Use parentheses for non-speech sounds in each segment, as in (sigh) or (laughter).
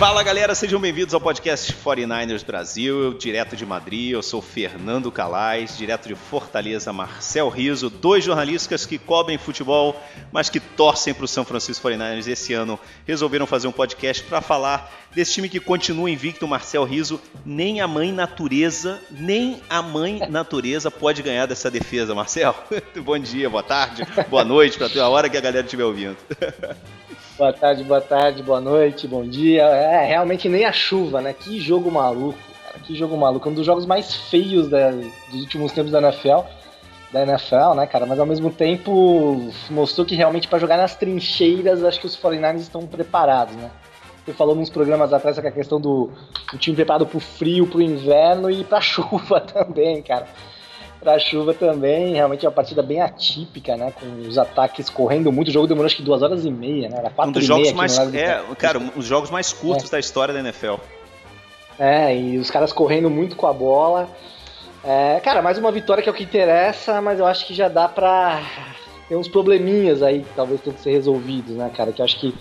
Fala galera, sejam bem-vindos ao podcast 49ers Brasil, eu, direto de Madrid, eu sou Fernando Calais, direto de Fortaleza, Marcel Riso, dois jornalistas que cobrem futebol, mas que torcem para o São Francisco 49ers esse ano, resolveram fazer um podcast para falar desse time que continua invicto, Marcel Riso, nem a mãe natureza, nem a mãe (laughs) natureza pode ganhar dessa defesa, Marcel. (laughs) Bom dia, boa tarde, boa noite, para a hora que a galera estiver ouvindo. (laughs) Boa tarde, boa tarde, boa noite, bom dia. É, realmente nem a chuva, né? Que jogo maluco, cara. Que jogo maluco. Um dos jogos mais feios da, dos últimos tempos da NFL. Da NFL, né, cara? Mas ao mesmo tempo mostrou que realmente para jogar nas trincheiras, acho que os 49ers estão preparados, né? Você falou nos programas atrás a questão do, do time preparado pro frio, pro inverno e pra (laughs) chuva também, cara pra chuva também. Realmente é uma partida bem atípica, né? Com os ataques correndo muito. O jogo demorou acho que duas horas e meia, né? Era quatro um dos jogos meia mais, é, cara, um dos jogos mais curtos é. da história da NFL. É, e os caras correndo muito com a bola. É, cara, mais uma vitória que é o que interessa, mas eu acho que já dá pra ter uns probleminhas aí que talvez tenham que ser resolvidos, né, cara? Que eu acho que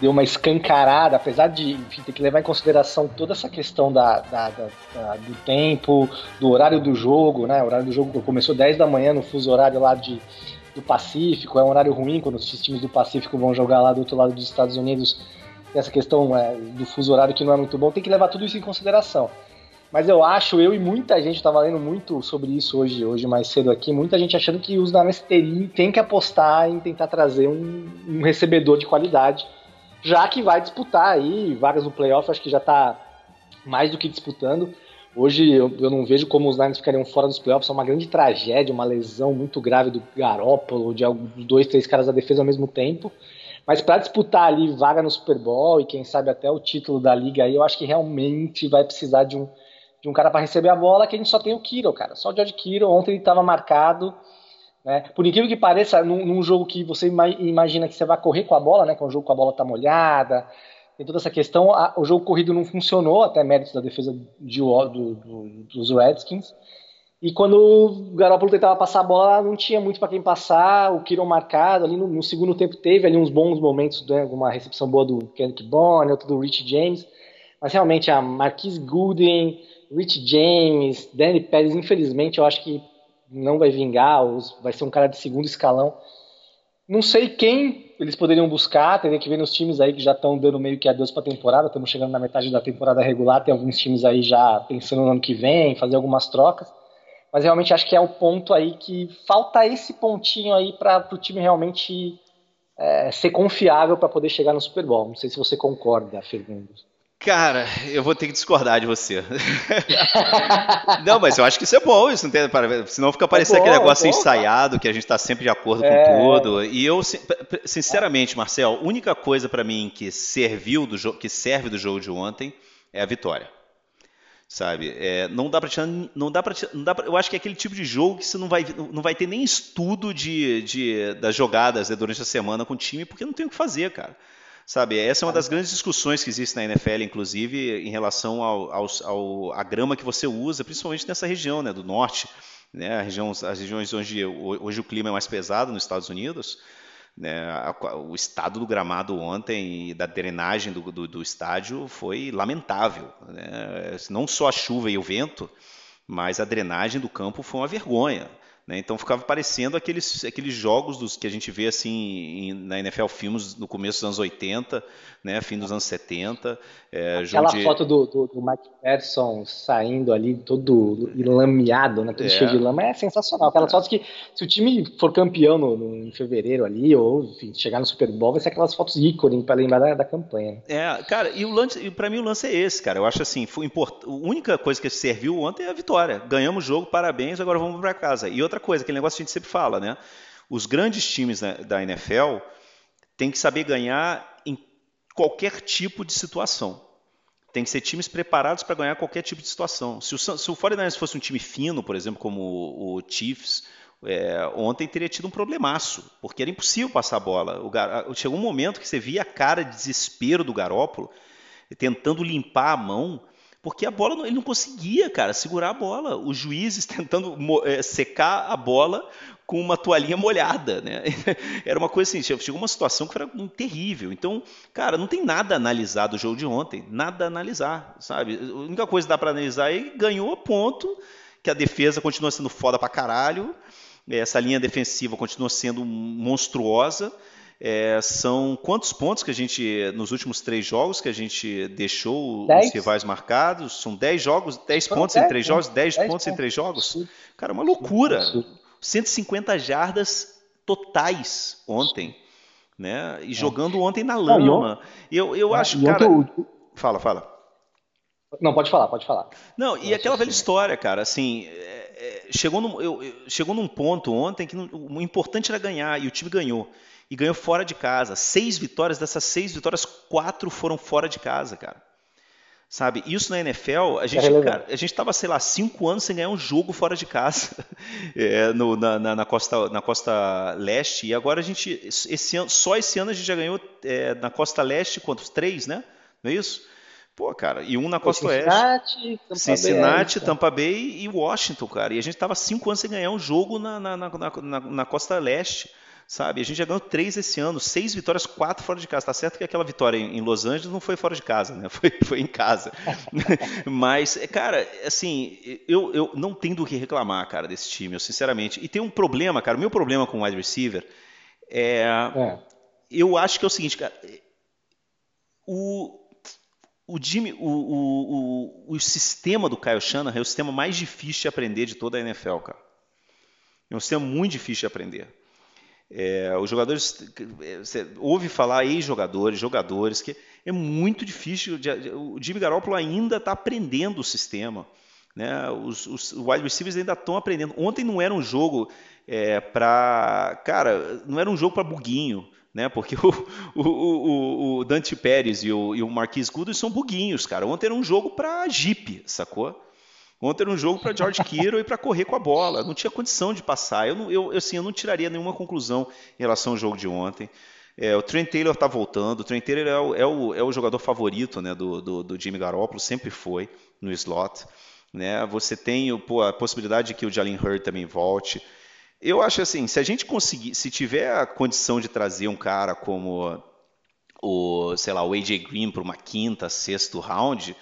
deu uma escancarada, apesar de enfim, ter que levar em consideração toda essa questão da, da, da, do tempo, do horário do jogo, né? O horário do jogo começou 10 da manhã no fuso horário lá de, do Pacífico, é um horário ruim quando os times do Pacífico vão jogar lá do outro lado dos Estados Unidos. Essa questão é, do fuso horário que não é muito bom, tem que levar tudo isso em consideração. Mas eu acho, eu e muita gente, estava lendo muito sobre isso hoje, hoje mais cedo aqui, muita gente achando que os Niners tem que apostar em tentar trazer um, um recebedor de qualidade já que vai disputar aí vagas no playoff, acho que já está mais do que disputando. Hoje eu, eu, não vejo como os Niners ficariam fora dos playoffs, é uma grande tragédia, uma lesão muito grave do Garópolo, de dois, três caras da defesa ao mesmo tempo. Mas para disputar ali vaga no Super Bowl e quem sabe até o título da liga aí, eu acho que realmente vai precisar de um, de um cara para receber a bola, que a gente só tem o Kiro, cara. Só o George Kiro, ontem ele estava marcado né? Por incrível que pareça, num, num, jogo que você imagina que você vai correr com a bola, né? que é um jogo com a bola tá molhada, tem toda essa questão, a, o jogo corrido não funcionou, até méritos da defesa de, do, do, dos Redskins. E quando o Garoppolo tentava passar a bola, não tinha muito para quem passar, o Kiron marcado, ali no, no, segundo tempo teve ali uns bons momentos, né, uma recepção boa do Kenneth Bonner, outro do Rich James, mas realmente a Marquise Gooden, Rich James, Danny Pérez, infelizmente eu acho que não vai vingar, vai ser um cara de segundo escalão. Não sei quem eles poderiam buscar, teria que ver nos times aí que já estão dando meio que adeus para a temporada, estamos chegando na metade da temporada regular, tem alguns times aí já pensando no ano que vem, fazer algumas trocas. Mas realmente acho que é o ponto aí que falta esse pontinho aí para o time realmente é, ser confiável para poder chegar no Super Bowl. Não sei se você concorda, Fernando. Cara, eu vou ter que discordar de você. (laughs) não, mas eu acho que isso é bom, isso não tem, senão fica parecendo é bom, aquele negócio é ensaiado, que a gente está sempre de acordo é. com tudo. E eu, sinceramente, Marcel, a única coisa para mim que serviu do jogo, que serve do jogo de ontem é a vitória. Sabe? É, não dá para não dá para não dá pra, eu acho que é aquele tipo de jogo que você não vai não vai ter nem estudo de, de das jogadas né, durante a semana com o time, porque não tem o que fazer, cara. Sabe, essa é uma das grandes discussões que existe na NFL, inclusive, em relação ao, ao, ao a grama que você usa, principalmente nessa região né, do norte, né, região, as regiões onde hoje o clima é mais pesado nos Estados Unidos. Né, o estado do gramado ontem e da drenagem do, do, do estádio foi lamentável. Né? Não só a chuva e o vento, mas a drenagem do campo foi uma vergonha. Né? Então ficava parecendo aqueles, aqueles jogos dos, que a gente vê assim em, na NFL Filmes no começo dos anos 80, né, fim dos anos 70. É, Aquela de... foto do, do, do, Mike Patterson saindo ali todo lameado, né, todo é. cheio de lama, é sensacional. Aquelas é. fotos que, se o time for campeão no, no, em fevereiro ali, ou enfim, chegar no Super Bowl, vai ser aquelas fotos ícone para lembrar da, da, campanha. É, cara, e o lance, para mim o lance é esse, cara. Eu acho assim, foi import... a única coisa que serviu ontem é a vitória. Ganhamos o jogo, parabéns, agora vamos para casa. E outra coisa, aquele negócio que a gente sempre fala, né? Os grandes times da NFL têm que saber ganhar qualquer tipo de situação. Tem que ser times preparados para ganhar qualquer tipo de situação. Se o, se o 49ers fosse um time fino, por exemplo, como o, o Chiefs, é, ontem teria tido um problemaço, porque era impossível passar a bola. O, chegou um momento que você via a cara de desespero do Garópolo, tentando limpar a mão, porque a bola ele não conseguia, cara, segurar a bola. Os juízes (laughs) tentando é, secar a bola com uma toalhinha molhada, né? (laughs) Era uma coisa assim, chegou uma situação que era terrível. Então, cara, não tem nada a analisar do jogo de ontem, nada a analisar, sabe? A única coisa que dá para analisar é que ganhou ponto, que a defesa continua sendo foda pra caralho, essa linha defensiva continua sendo monstruosa. É, são quantos pontos que a gente, nos últimos três jogos, que a gente deixou dez. os rivais marcados? São dez jogos, dez pontos dez, em três né? jogos, dez, pontos, pontos em três jogos? Cara, uma loucura. 150 jardas totais ontem, né? E é. jogando ontem na lama. Eu, eu é, acho, cara. Fala, fala. Não, pode falar, pode falar. Não, e aquela velha história, cara, assim, é, chegou, num, eu, chegou num ponto ontem que o importante era ganhar, e o time ganhou. E ganhou fora de casa. Seis vitórias, dessas seis vitórias, quatro foram fora de casa, cara. Sabe? Isso na NFL, a gente, é cara, a gente tava, sei lá, cinco anos sem ganhar um jogo fora de casa (laughs) é, no, na, na, na, costa, na costa leste. E agora a gente, esse ano, só esse ano a gente já ganhou é, na costa leste, quantos? Três, né? Não é isso? Pô, cara, e um na costa Cincinnati, oeste. Tampa Cincinnati, Bay, Tampa Bay e Washington, cara. E a gente tava cinco anos sem ganhar um jogo na, na, na, na, na costa leste sabe? A gente já ganhou três esse ano, seis vitórias, quatro fora de casa. Tá certo que aquela vitória em Los Angeles não foi fora de casa, né? (laughs) Foi, foi em casa. (laughs) Mas, cara, assim, eu, eu não tenho do que reclamar, cara, desse time, eu sinceramente. E tem um problema, cara. O meu problema com o wide receiver é, é. Eu acho que é o seguinte, cara. O, o, Jimmy, o, o, o, o sistema do Kyle Shanahan é o sistema mais difícil de aprender de toda a NFL, cara. É um sistema muito difícil de aprender. É, os jogadores, você ouve falar ex-jogadores, jogadores, que é muito difícil. O Jimmy Garoppolo ainda está aprendendo o sistema. Né? Os, os wide receivers ainda estão aprendendo. Ontem não era um jogo é, para. Cara, não era um jogo para buguinho. Né? Porque o, o, o, o Dante Pérez e o, e o Marquis Goodwin são buguinhos, cara. Ontem era um jogo para Jeep, sacou? Ontem era um jogo para George Kittle e para correr com a bola. Não tinha condição de passar. Eu, não, eu, assim, eu não tiraria nenhuma conclusão em relação ao jogo de ontem. É, o Trent Taylor está voltando. O Trent Taylor é o, é o, é o jogador favorito né, do, do, do, Jimmy Garoppolo, sempre foi no slot. Né? Você tem pô, a possibilidade de que o Jalen Hurd também volte. Eu acho assim, se a gente conseguir, se tiver a condição de trazer um cara como o, sei lá, o AJ Green para uma quinta, sexto round,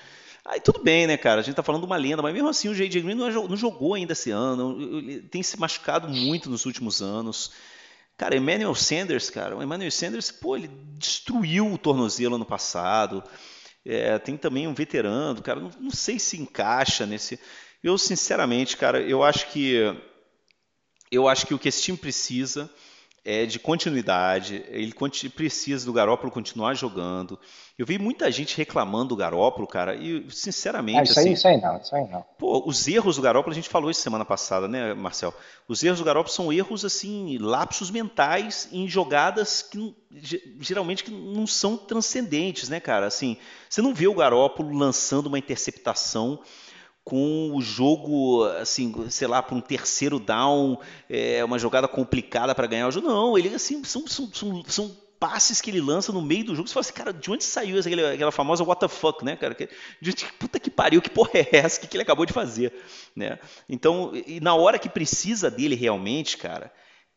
Aí tudo bem, né, cara? A gente tá falando de uma lenda, mas mesmo assim o J.J. Green não, não jogou ainda esse ano, ele tem se machucado muito nos últimos anos. Cara, Emmanuel Sanders, cara, o Emmanuel Sanders, pô, ele destruiu o tornozelo ano passado. É, tem também um veterano, cara, não, não, sei se encaixa nesse. Eu, sinceramente, cara, eu acho que eu acho que o que esse time precisa é de continuidade. Ele precisa do Garópolo continuar jogando. Eu vi muita gente reclamando do Garópolo, cara, e sinceramente. Ah, isso, assim, aí, isso aí não, isso aí não. Pô, os erros do Garópolo, a gente falou isso semana passada, né, Marcel? Os erros do Garópolo são erros, assim, lapsos mentais em jogadas que geralmente que não são transcendentes, né, cara? Assim, você não vê o Garópolo lançando uma interceptação com o jogo, assim, sei lá, para um terceiro down, é, uma jogada complicada para ganhar o jogo. Não, ele, assim, são, são, são, são, passes que ele lança no meio do jogo. Você fala assim, cara, de onde saiu aquela, aquela famosa what the fuck, né, cara? Que, de, puta que pariu, que porra é essa? O que, que ele acabou de fazer, né? Então, e na hora que precisa dele realmente, cara,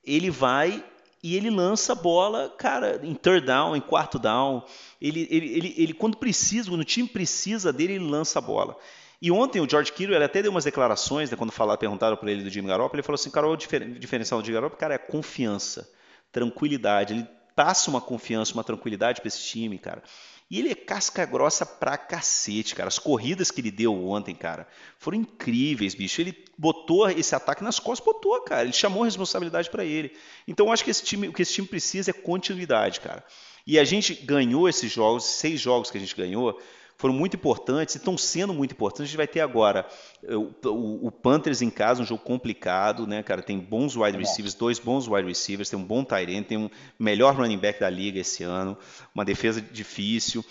ele vai e ele lança a bola, cara, em third down, em quarto down. Ele, ele, ele, ele quando precisa, quando o time precisa dele, ele lança a bola. E ontem o George Kittle, ele até deu umas declarações, né, quando falaram, perguntaram para ele do Jimmy Garoppolo, ele falou assim, cara, o diferencial do Jimmy Garoppolo, cara, é confiança, tranquilidade. Ele passa uma confiança, uma tranquilidade para esse time, cara. E ele é casca grossa pra cacete, cara. As corridas que ele deu ontem, cara, foram incríveis, bicho. Ele botou esse ataque nas costas, botou, cara. Ele chamou a responsabilidade para ele. Então, eu acho que esse time, o que esse time precisa é continuidade, cara. E a gente ganhou esses jogos, seis jogos que a gente ganhou, foram muito importantes e estão sendo muito importantes. A gente vai ter agora eh, o, o, o, Panthers em casa, um jogo complicado, né, cara? Tem bons wide receivers, dois bons wide receivers, tem um bom tight end, tem um melhor running back da liga esse ano, uma defesa difícil.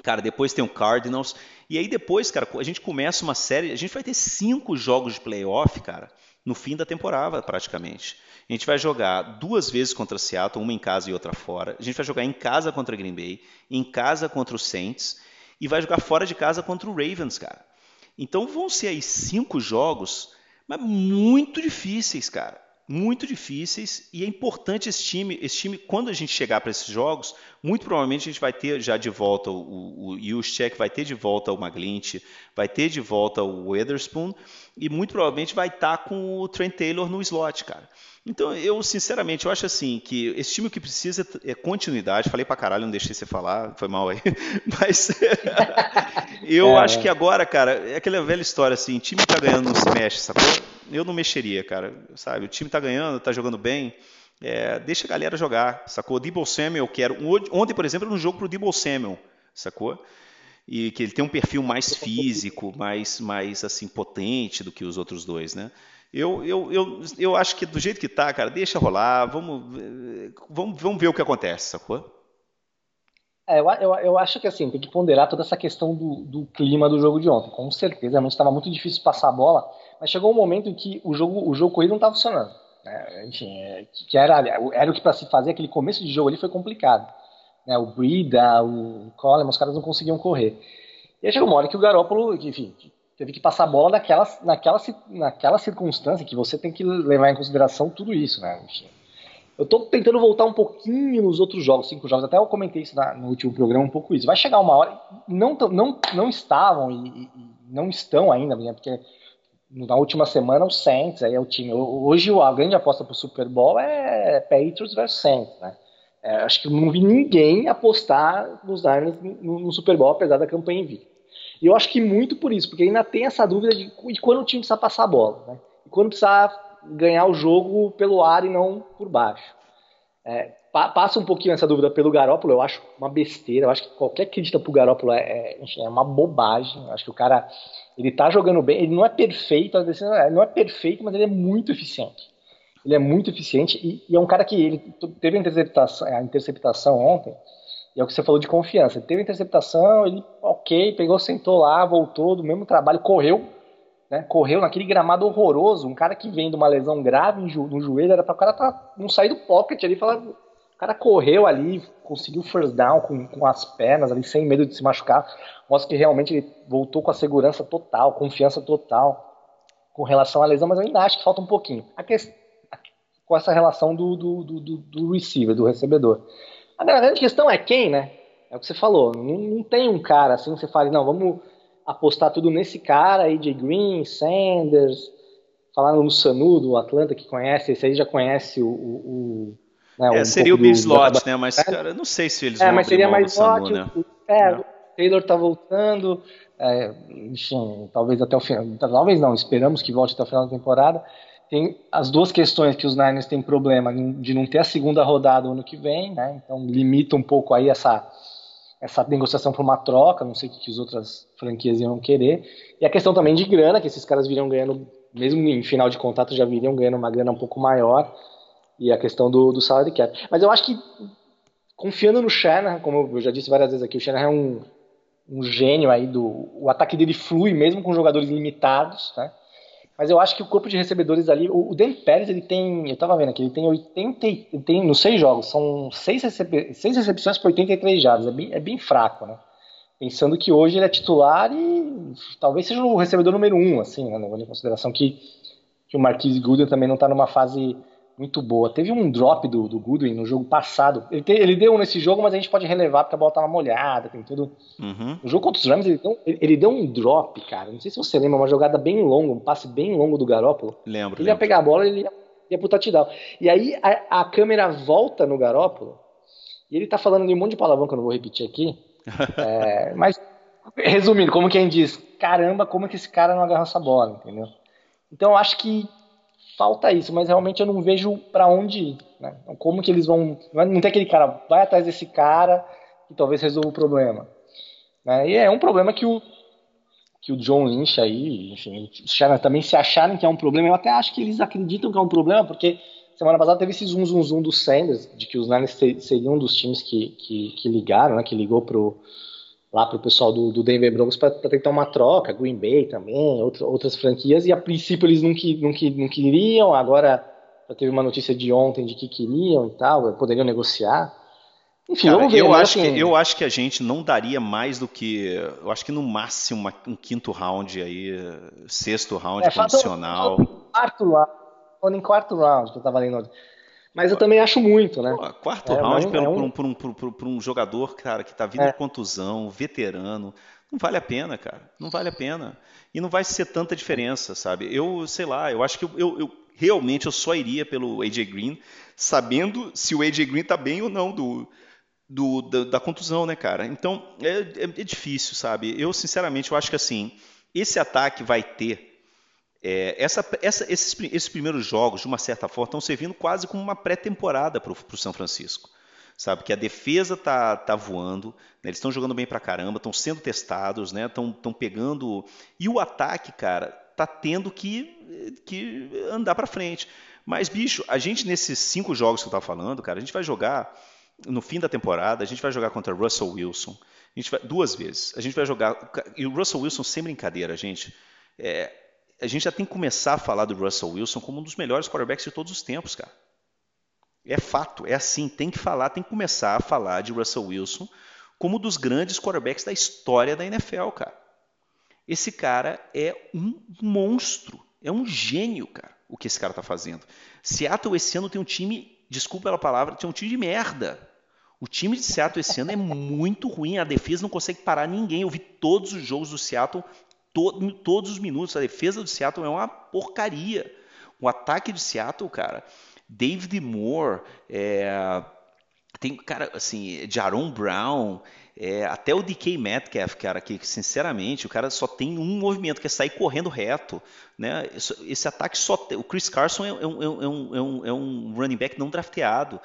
Cara, depois tem o Cardinals. E aí depois, cara, a gente começa uma série. A gente vai ter cinco jogos de playoff, cara, no fim da temporada, praticamente. A gente vai jogar duas vezes contra Seattle, uma em casa e outra fora. A gente vai jogar em casa contra Green Bay, em casa contra o Saints e vai jogar fora de casa contra o Ravens, cara. Então vão ser aí cinco jogos, mas muito difíceis, cara muito difíceis e é importante esse time, esse time quando a gente chegar para esses jogos, muito provavelmente a gente vai ter já de volta o, o Juszczyk, vai ter de volta o Maglint, vai ter de volta o Witherspoon e muito provavelmente vai estar tá com o Trent Taylor no slot, cara. Então, eu, sinceramente, eu acho assim, que esse time que precisa é continuidade. Falei pra caralho, não deixei você falar, foi mal aí. (laughs) Mas (laughs) eu é. acho que agora, cara, é aquela velha história assim, time que tá ganhando não se mexe, sacou? Eu não mexeria, cara, sabe? O time tá ganhando, tá jogando bem, é, deixa a galera jogar, sacou? Debo Samuel, que era... Ontem, por exemplo, era um jogo pro Debo Samuel, sacou? E que ele tem um perfil mais físico, mais, mais assim, potente do que os outros dois, né? Eu, eu, eu, eu acho que do jeito que tá, cara, deixa rolar, vamos, vamos, vamos ver o que acontece, sacou? É, eu, eu, eu acho que assim, tem que ponderar toda essa questão do, do clima do jogo de ontem. Com certeza, realmente estava muito difícil passar a bola, mas chegou um momento em que o jogo, o jogo corrido não estava funcionando. Né? Enfim, é, que era, era o que para se fazer aquele começo de jogo ali foi complicado. Né? O Brida, o Coleman, os caras não conseguiam correr. E aí chegou uma hora que o Garópolo, enfim, teve que passar a bola naquela, naquela, naquela circunstância que você tem que levar em consideração tudo isso, né? Eu tô tentando voltar um pouquinho nos outros jogos, cinco jogos, até eu comentei isso na, no último programa um pouco isso. Vai chegar uma hora, não, não, não estavam e, e não estão ainda, né? porque na última semana o Saints, aí é o time. Hoje a grande aposta pro Super Bowl é Patriots versus Saints, né? É, acho que não vi ninguém apostar nos Niners no, no Super Bowl, apesar da campanha invicta. E eu acho que muito por isso, porque ainda tem essa dúvida de, de quando o time precisa passar a bola, né? E quando precisa ganhar o jogo pelo ar e não por baixo. É, pa, passa um pouquinho essa dúvida pelo Garópolo, eu acho uma besteira, eu acho que qualquer crítica pro Garópolo é, é, é uma bobagem, eu acho que o cara, ele tá jogando bem, ele não é perfeito, ele não é perfeito, mas ele é muito eficiente. Ele é muito eficiente e, e é um cara que ele teve a interceptação, a interceptação ontem, e é o que você falou de confiança. Ele teve interceptação, ele, ok, pegou, sentou lá, voltou do mesmo trabalho, correu, né? Correu naquele gramado horroroso. Um cara que vem de uma lesão grave no joelho, era para o cara tá, não sair do pocket ali e falar. O cara correu ali, conseguiu first down com, com as pernas ali, sem medo de se machucar. Mostra que realmente ele voltou com a segurança total, confiança total com relação à lesão, mas eu ainda acho que falta um pouquinho. A questão, com essa relação do, do, do, do receiver, do recebedor. A grande questão é quem, né? É o que você falou. Não, não tem um cara assim que você fale, não, vamos apostar tudo nesse cara, AJ Green, Sanders, falando no Sanu do Atlanta que conhece, esse aí já conhece o. o, o né, é, um seria o Bill Slot, né? Mas, cara, não sei se eles é, vão mas seria mais Slot, né? É, não. o Taylor tá voltando, é, enfim, talvez até o final, talvez não, esperamos que volte até o final da temporada tem as duas questões que os Niners têm problema de não ter a segunda rodada ano que vem, né? Então limita um pouco aí essa essa negociação para uma troca, não sei o que, as outras franquias iam querer. E a questão também de grana, que esses caras viriam ganhando, mesmo em final de contrato, já viriam ganhando uma grana um pouco maior. E a questão do, do salary cap. Mas eu acho que, confiando no Shanahan, como eu já disse várias vezes aqui, o Shanahan é um, um gênio aí do. O ataque dele flui mesmo com jogadores limitados, né? Mas eu acho que o corpo de recebedores ali, o, o Dan Pérez, ele tem, eu tava vendo aqui, ele tem 80, ele tem nos seis jogos, são seis, recep seis recepções por 83 jardas, é bem, é bem fraco, né? Pensando que hoje ele é titular e talvez seja o recebedor número um, assim, né? Levando em consideração que, que o Marquise Gooden também não tá numa fase muito boa. Teve um drop do, do Goodwin no jogo passado. Ele, te, ele deu nesse jogo, mas a gente pode relevar porque a bola tava molhada, tem tudo. Uhum. No jogo contra os Rams, ele deu, ele, ele deu, um drop, cara. Não sei se você lembra, uma jogada bem longa, um passe bem longo do Garópolo. Lembro. Ele lembro. ia pegar a bola ele ia, ia pro touchdown. E aí a, a, câmera volta no Garópolo e ele tá falando de um monte de palavrão que eu não vou repetir aqui. (laughs) é, mas, resumindo, como quem diz, caramba, como é que esse cara não agarra essa bola, entendeu? Então eu acho que falta isso, mas realmente eu não vejo para onde ir. Né? Então, como que eles vão. Não tem aquele cara, vai atrás desse cara que talvez resolva o problema. Né? E é um problema que o, que o John Lynch aí, enfim, os caras também se acharem que é um problema. Eu até acho que eles acreditam que é um problema, porque semana passada teve esse zoom, zoom, zoom do Sanders, de que os Niners seriam um dos times que, que, que ligaram, né, que ligou pro, lá para o pessoal do, do, Denver Broncos para tentar uma troca, Green Bay também, outra, outras franquias, e a princípio eles não, que, não, que, não queriam, agora teve uma notícia de ontem de que queriam e tal, poderiam negociar. Enfim, Cara, ver, eu, né? acho assim, que, eu acho que a gente não daria mais do que. Eu acho que no máximo uma, um quinto round aí, sexto round é, condicional. Quarto round, em quarto round que eu tava lendo. Mas eu também acho muito, né? Pô, quarto é, round é um, por, um, por, um, por, um, jogador, cara, que tá vindo é. de contusão, veterano. Não vale a pena, cara. Não vale a pena. E não vai ser tanta diferença, sabe? Eu, sei lá, eu acho que eu, eu, eu realmente eu só iria pelo AJ Green, sabendo se o AJ Green tá bem ou não do, do, da, da, contusão, né, cara? Então, é, é, é, difícil, sabe? Eu, sinceramente, eu acho que assim, esse ataque vai ter. É, essa, essa, esses, esses, primeiros jogos, de uma certa forma, estão servindo quase como uma pré-temporada para o São Francisco. Sabe? Que a defesa tá, tá voando, né? eles estão jogando bem pra caramba, estão sendo testados, né? Estão pegando. E o ataque, cara, tá tendo que, que andar para frente. Mas, bicho, a gente nesses cinco jogos que eu estava falando, cara, a gente vai jogar no fim da temporada, a gente vai jogar contra Russell Wilson. A gente vai, duas vezes. A gente vai jogar. E o Russell Wilson, sem brincadeira, gente. É, a gente já tem que começar a falar do Russell Wilson como um dos melhores quarterbacks de todos os tempos, cara. É fato, é assim, tem que falar, tem que começar a falar de Russell Wilson como um dos grandes quarterbacks da história da NFL, cara. Esse cara é um monstro, é um gênio, cara, o que esse cara tá fazendo. Seattle esse ano tem um time desculpa pela palavra, tinha um time de merda. O time de Seattle esse ano é muito ruim, a defesa não consegue parar ninguém. Eu vi todos os jogos do Seattle, to, todos os minutos. A defesa do Seattle é uma porcaria. O ataque de Seattle, cara, David Moore, é, tem, cara, assim, Jaron Brown, é, até o DK Metcalf, cara, que sinceramente o cara só tem um movimento, que é sair correndo reto. Né? Esse, esse ataque só tem, O Chris Carson é, é, é, um, é, um, é, um, running back não drafteado.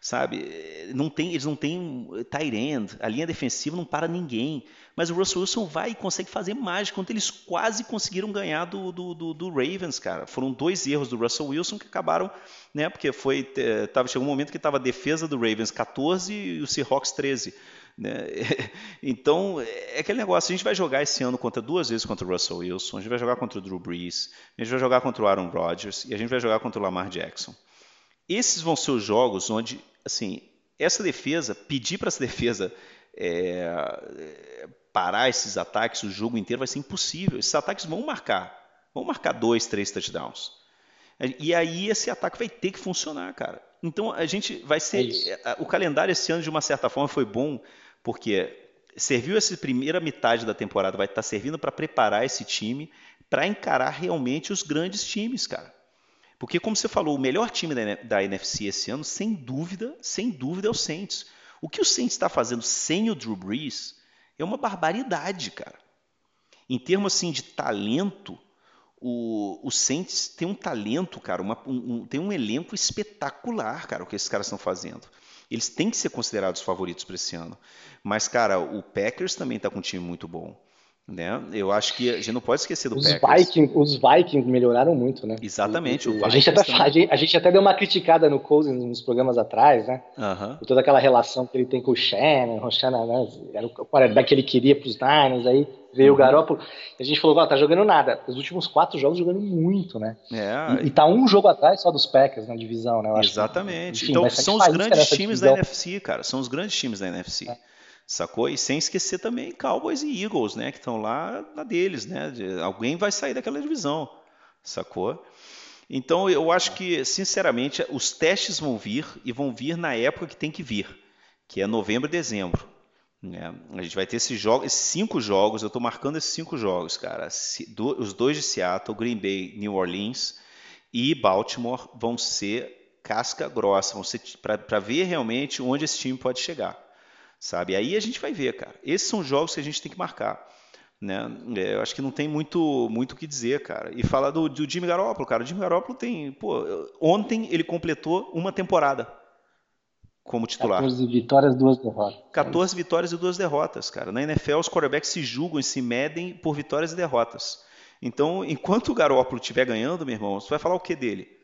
Sabe? Não tem, eles não têm tight end, a linha defensiva não para ninguém. Mas o Russell Wilson vai e consegue fazer mágica, quando eles quase conseguiram ganhar do, do, do, do, Ravens, cara. Foram dois erros do Russell Wilson que acabaram, né? Porque foi. Tava, chegou um momento que estava a defesa do Ravens 14 e o Seahawks 13. Né? (laughs) Então, é aquele negócio, a gente vai jogar esse ano contra duas vezes contra o Russell Wilson, a gente vai jogar contra o Drew Brees, a gente vai jogar contra o Aaron Rodgers e a gente vai jogar contra o Lamar Jackson. Esses vão ser os jogos onde, assim, essa defesa, pedir para essa defesa é, parar esses ataques o jogo inteiro vai ser impossível. Esses ataques vão marcar, vão marcar dois, três touchdowns. E aí esse ataque vai ter que funcionar, cara. Então a gente vai ser. É o calendário esse ano, de uma certa forma, foi bom, porque serviu essa primeira metade da temporada, vai estar servindo para preparar esse time para encarar realmente os grandes times, cara. Porque, como você falou, o melhor time da, NFC esse ano, sem dúvida, sem dúvida, é o Saints. O que o Saints está fazendo sem o Drew Brees é uma barbaridade, cara. Em termos assim de talento, o, o Saints tem um talento, cara, uma, um, tem um elenco espetacular, cara, o que esses caras estão fazendo. Eles têm que ser considerados favoritos para esse ano. Mas, cara, o Packers também está com um time muito bom. Né? Eu acho que a gente não pode esquecer do os Packers. Vikings, os Vikings melhoraram muito, né? Exatamente. A, gente até, a, gente, a, gente até, deu uma criticada no Cousins nos programas atrás, né? Uhum. Por toda aquela relação que ele tem com o Shannon. O Shannon né? era o quarterback que ele queria para os Niners, aí veio uhum. o Garoppolo. E a gente falou, ó, tá jogando nada. Os últimos quatro jogos jogando muito, né? É. E, e tá um jogo atrás só dos Packers na divisão, né? Exatamente. Que, enfim, então são os grandes times divisão. da NFC, cara. São os grandes times da NFC. É. Sacou? E sem esquecer também Cowboys e Eagles, né? Que estão lá na deles, né? De, alguém vai sair daquela divisão. Sacou? Então eu acho que, sinceramente, os testes vão vir e vão vir na época que tem que vir, que é novembro e dezembro. Né? A gente vai ter esses, jogos, esses cinco jogos, eu estou marcando esses cinco jogos, cara. Os dois de Seattle, Green Bay, New Orleans e Baltimore vão ser casca grossa, vão ser para ver realmente onde esse time pode chegar sabe? Aí a gente vai ver, cara. Esses são jogos que a gente tem que marcar. Né? É, eu acho que não tem muito muito o que dizer, cara. E fala do, do Jimmy Garoppolo, cara. O Jimmy Garoppolo tem, pô, ontem ele completou uma temporada como titular. 14 vitórias, duas derrotas. 14 vitórias e duas derrotas, cara. Na NFL os quarterbacks se julgam e se medem por vitórias e derrotas. Então, enquanto o Garoppolo estiver ganhando, meu irmão, você vai falar o que dele?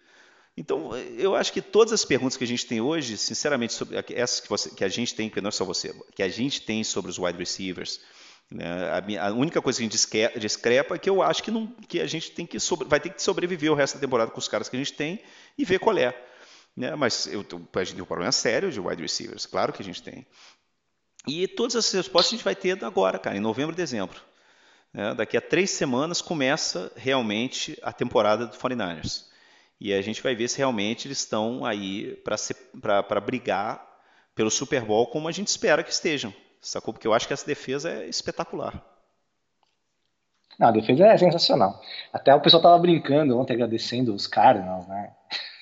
Então, eu acho que todas as perguntas que a gente tem hoje, sinceramente, sobre essas que, você, que a gente tem, que não é só você, que a gente tem sobre os wide receivers, né, a, minha, a, única coisa que a gente discrepa é que eu acho que, não, que a gente tem que sobre, vai ter que sobreviver o resto da temporada com os caras que a gente tem e ver qual é. Né? Mas eu, a gente tem um problema sério de wide receivers, claro que a gente tem. E todas essas respostas a gente vai ter agora, cara, em novembro e dezembro. Né? Daqui a três semanas começa realmente a temporada do 49ers. E a gente vai ver se realmente eles estão aí para brigar pelo Super Bowl como a gente espera que estejam. Sacou? Porque eu acho que essa defesa é espetacular. Não, a defesa é sensacional. Até o pessoal tava brincando ontem, agradecendo os Cardinals, né?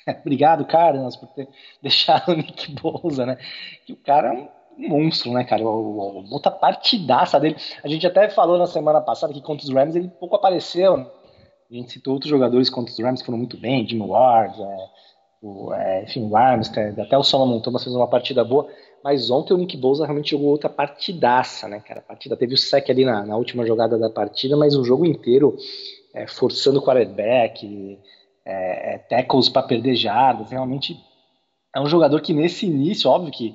(laughs) Obrigado, Cardinals, por ter (laughs) deixado o Nick Bolsa, né? Que o cara é um monstro, né, cara? Outra partidaça dele. A gente até falou na semana passada que contra os Rams ele pouco apareceu. A gente citou outros jogadores contra os Rams que foram muito bem, Jimmy Ward, é, o, é, enfim, o Armstead, até o Solomon Thomas fez uma partida boa. Mas ontem o Nick Bosa realmente jogou outra partidaça, né, cara? A partida teve o sec ali na, na última jogada da partida, mas o jogo inteiro é, forçando o quarterback, é, é, tackles para perder jardas. Realmente é um jogador que nesse início, óbvio que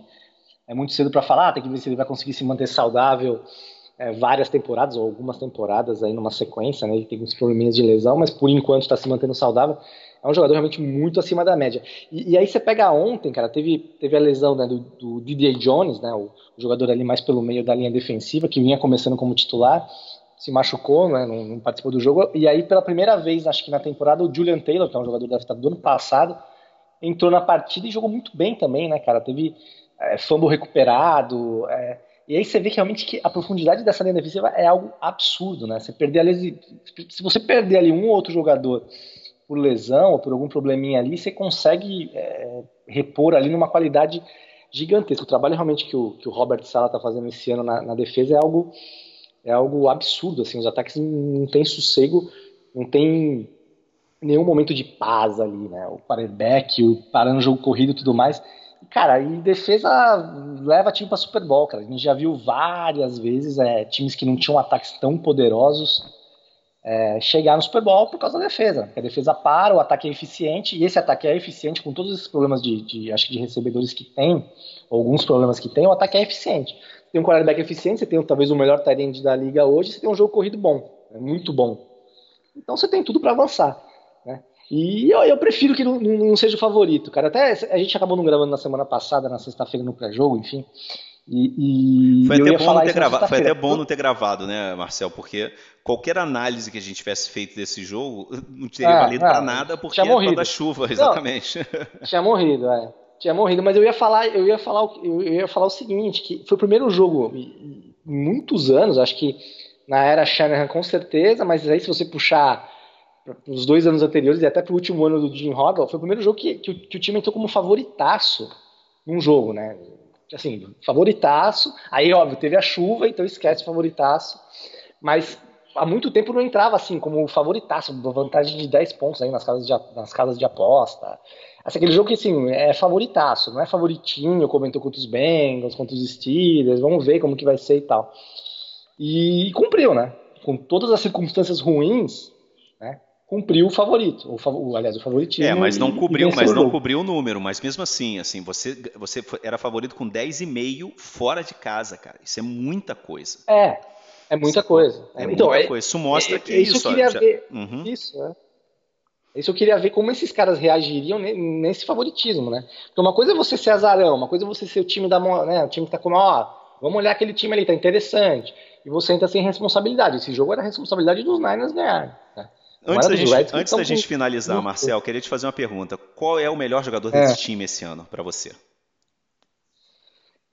é muito cedo para falar, tem que ver se ele vai conseguir se manter saudável é, várias temporadas ou algumas temporadas aí numa sequência, né? Ele tem uns probleminhas de lesão, mas por enquanto está se mantendo saudável. É um jogador realmente muito acima da média. E, e aí você pega ontem, cara, teve, teve a lesão né, do, do DJ Jones, né? O, o, jogador ali mais pelo meio da linha defensiva, que vinha começando como titular, se machucou, né? Não, não participou do jogo. E aí, pela primeira vez, acho que na temporada, o Julian Taylor, que é um jogador da do ano passado, entrou na partida e jogou muito bem também, né, cara? Teve é, fumble recuperado. É, e aí você vê que realmente que a profundidade dessa linha defensiva é algo absurdo, né? Você perder ali, se você perder ali um ou outro jogador por lesão ou por algum probleminha ali, você consegue é, repor ali numa qualidade gigantesca. O trabalho realmente que o, que o Robert Sala está fazendo esse ano na, na, defesa é algo é algo absurdo. Assim, os ataques não tem sossego, não tem nenhum momento de paz ali, né? O quarterback, o parando o jogo corrido e tudo mais. Cara, e defesa leva time para Super Bowl, cara. A gente já viu várias vezes é, times que não tinham ataques tão poderosos é, chegar no Super Bowl por causa da defesa. A defesa para, o ataque é eficiente, e esse ataque é eficiente com todos esses problemas de, de acho que de recebedores que tem, alguns problemas que tem, o ataque é eficiente. Tem um quarterback eficiente, você tem talvez o melhor tight da liga hoje, você tem um jogo corrido bom, é muito bom. Então você tem tudo para avançar. E eu, eu, prefiro que não, não, seja o favorito, cara. Até a gente acabou não gravando na semana passada, na sexta-feira no pré-jogo, enfim. E, e foi, até bom, não ter gravado, foi até bom não ter gravado, né, Marcel? Porque qualquer análise que a gente tivesse feito desse jogo (laughs) não teria é, valido para nada porque tinha morrido. da chuva, exatamente. Não, (laughs) tinha morrido, é. Tinha morrido, mas eu ia falar, eu ia falar, eu ia falar o seguinte, que foi o primeiro jogo em muitos anos, acho que na era Shanahan com certeza, mas aí se você puxar os dois anos anteriores e até para o último ano do Jim Harbaugh, foi o primeiro jogo que, que, que, o time entrou como favoritaço num jogo, né? Assim, favoritaço. Aí, óbvio, teve a chuva, então esquece o favoritaço. Mas há muito tempo não entrava assim como favoritaço, vantagem de 10 pontos aí nas casas de, nas casas de aposta. Assim, aquele jogo que assim, é favoritaço, não é favoritinho, comentou contra os Bengals, contra os Steelers, vamos ver como que vai ser e tal. E, e cumpriu, né? Com todas as circunstâncias ruins? Cumpriu o favorito, o, aliás, o favoritismo. É, mas não cobriu, mas não cobriu o número, mas mesmo assim, assim, você, você era favorito com 10,5 fora de casa, cara. Isso é muita coisa. É, é muita isso, coisa. É, então, muita é, coisa. Isso mostra é, que isso. Isso eu queria já... ver. Uhum. Isso, né? Isso eu queria ver como esses caras reagiriam nesse favoritismo, né? Porque uma coisa é você ser azarão, uma coisa é você ser o time da, né, o time que tá com, ó, vamos olhar aquele time ali, tá interessante. E você entra sem responsabilidade. Esse jogo era a responsabilidade dos Niners ganhar. Né? Antes da gente, antes da gente finalizar, muito... Marcel, queria te fazer uma pergunta. Qual é o melhor jogador desse é. time esse ano para você?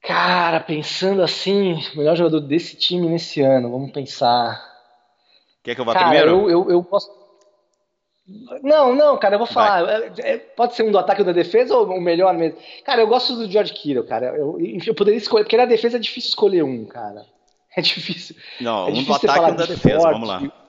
Cara, pensando assim, o melhor jogador desse time nesse ano, vamos pensar. Quer que eu vá cara, primeiro? Eu, eu, eu posso. Não, não, cara, eu vou falar. É, é, pode ser um do ataque ou da defesa ou o melhor mesmo. Cara, eu gosto do George Kittle, cara. Eu, eu poderia escolher, porque na defesa é difícil escolher um, cara. (laughs) É difícil. Não, é um do ataque e um da defesa, forte. vamos lá.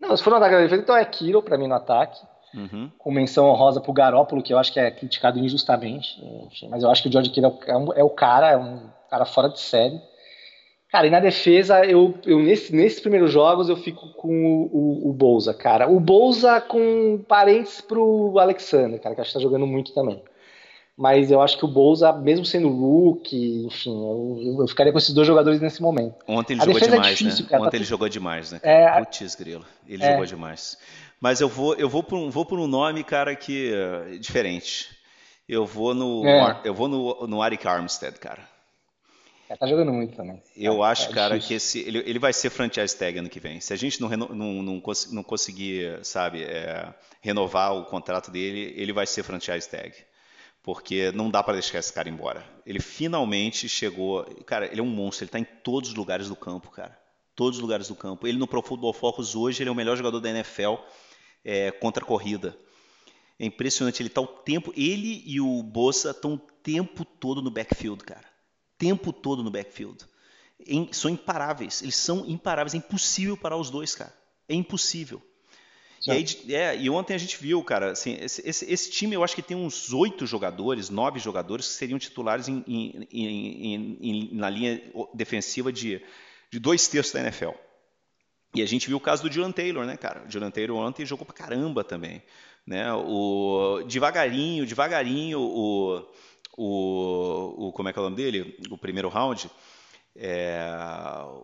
Não, se for no ataque da defesa, então é Kiro para mim no ataque. Uhum. Com menção honrosa pro Garópolo, que eu acho que é criticado injustamente. Enfim, mas eu acho que o George Kittle é, um, é o cara, é um cara fora de série. Cara, e na defesa, eu, eu nesse, nesses primeiros jogos eu fico com o, o, o Bolsa, cara. O Bolsa com parentes pro Alexander, cara, que acho que tá jogando muito também. Mas eu acho que o Bolsa, mesmo sendo rookie, enfim, eu, eu ficaria com esses dois jogadores nesse momento. Ontem ele a jogou é demais, é difícil, né? Cara, Ontem tá... ele jogou demais, né? É... Putz, grilo. Ele é... jogou demais. Mas eu vou, eu vou por um, vou por um nome, cara, que é diferente. Eu vou no, é. eu vou no, no Arik Armstead, cara. É, tá jogando muito também. Eu é, acho, é cara, que esse, ele, ele vai ser franchise tag ano que vem. Se a gente não, não, não, não conseguir, sabe, é, renovar o contrato dele, ele vai ser franchise tag. Porque não dá para deixar esse cara embora. Ele finalmente chegou. Cara, ele é um monstro, ele tá em todos os lugares do campo, cara. Todos os lugares do campo. Ele no Pro Football Focus hoje, ele é o melhor jogador da NFL é, contra a corrida. É impressionante, ele tá o tempo. Ele e o Bossa estão o tempo todo no backfield, cara tempo todo no backfield. Em, são imparáveis, eles são imparáveis, é impossível parar os dois, cara. É impossível. E, aí, é, e, ontem a gente viu, cara, assim, esse, esse, esse, time eu acho que tem uns oito jogadores, nove jogadores que seriam titulares em, em, em, na linha defensiva de, de dois terços da NFL. E a gente viu o caso do Dylan Taylor, né, cara? O Dylan Taylor ontem jogou pra caramba também. Né? O, devagarinho, devagarinho, o, o, o como é que é o nome dele? O primeiro round. É,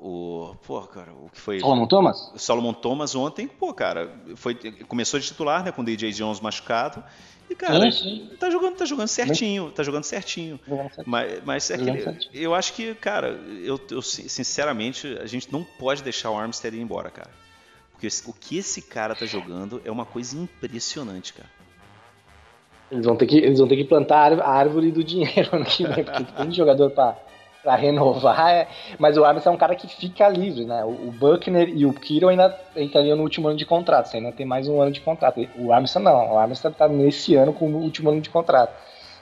o, pô, cara, o que foi? Solomon Thomas? Solomon Thomas ontem, pô, cara, foi, começou de titular, né, com o DJ Jones machucado. E, cara, sim, sim. tá jogando, tá jogando certinho, tá jogando certinho. Mas, mas é que, eu acho que, cara, eu, eu, sinceramente, a gente não pode deixar o Armstead ir embora, cara. Porque o que esse cara tá jogando é uma coisa impressionante, cara. Eles vão ter que, eles vão ter que plantar a árvore do dinheiro ano que vem, porque tem jogador para para renovar, é, mas o Armstrong é um cara que fica livre, né? O, Buckner e o Kiro ainda entrariam no último ano de contrato, você ainda tem mais um ano de contrato. O Armstrong não, o Armstrong está nesse ano com o último ano de contrato.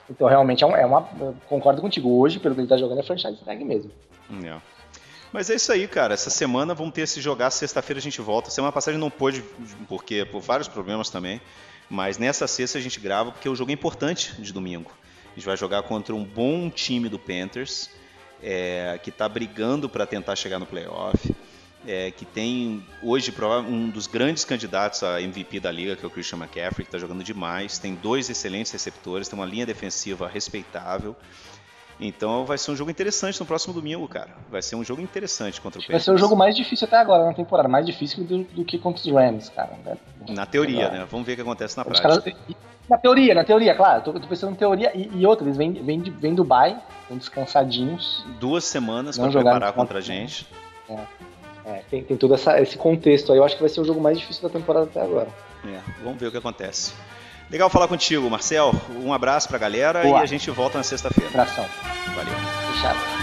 Então realmente é, um, é uma. concordo contigo, hoje, pelo que ele está jogando, é franchise tag mesmo. É. Mas é isso aí, cara. Essa semana vamos ter esse jogar, sexta-feira a gente volta. Semana passada não pôde, porque por vários problemas também. Mas nessa sexta a gente grava porque o jogo é importante de domingo. A gente vai jogar contra um bom time do Panthers, é, que está brigando para tentar chegar no playoff. É, que tem hoje um dos grandes candidatos a MVP da liga, que é o Christian McCaffrey, que está jogando demais. Tem dois excelentes receptores, tem uma linha defensiva respeitável. Então vai ser um jogo interessante no próximo domingo, cara. Vai ser um jogo interessante contra o Panthers. Vai ser o jogo mais difícil até agora na temporada, mais difícil do, do que contra os Rams, cara. Na teoria, né? Vamos ver o que acontece na prática. Caras, na teoria, na teoria, claro. Tô, tô pensando em teoria. E, e outra, eles vêm, vêm, vêm do Dubai, estão descansadinhos. Duas semanas para preparar contra a gente. É, é, tem, tem todo essa, esse contexto aí. Eu acho que vai ser o jogo mais difícil da temporada até agora. É, vamos ver o que acontece. Legal falar contigo, Marcel. Um abraço pra galera Boa. e a gente volta na sexta-feira. Abração. Valeu. Fechado.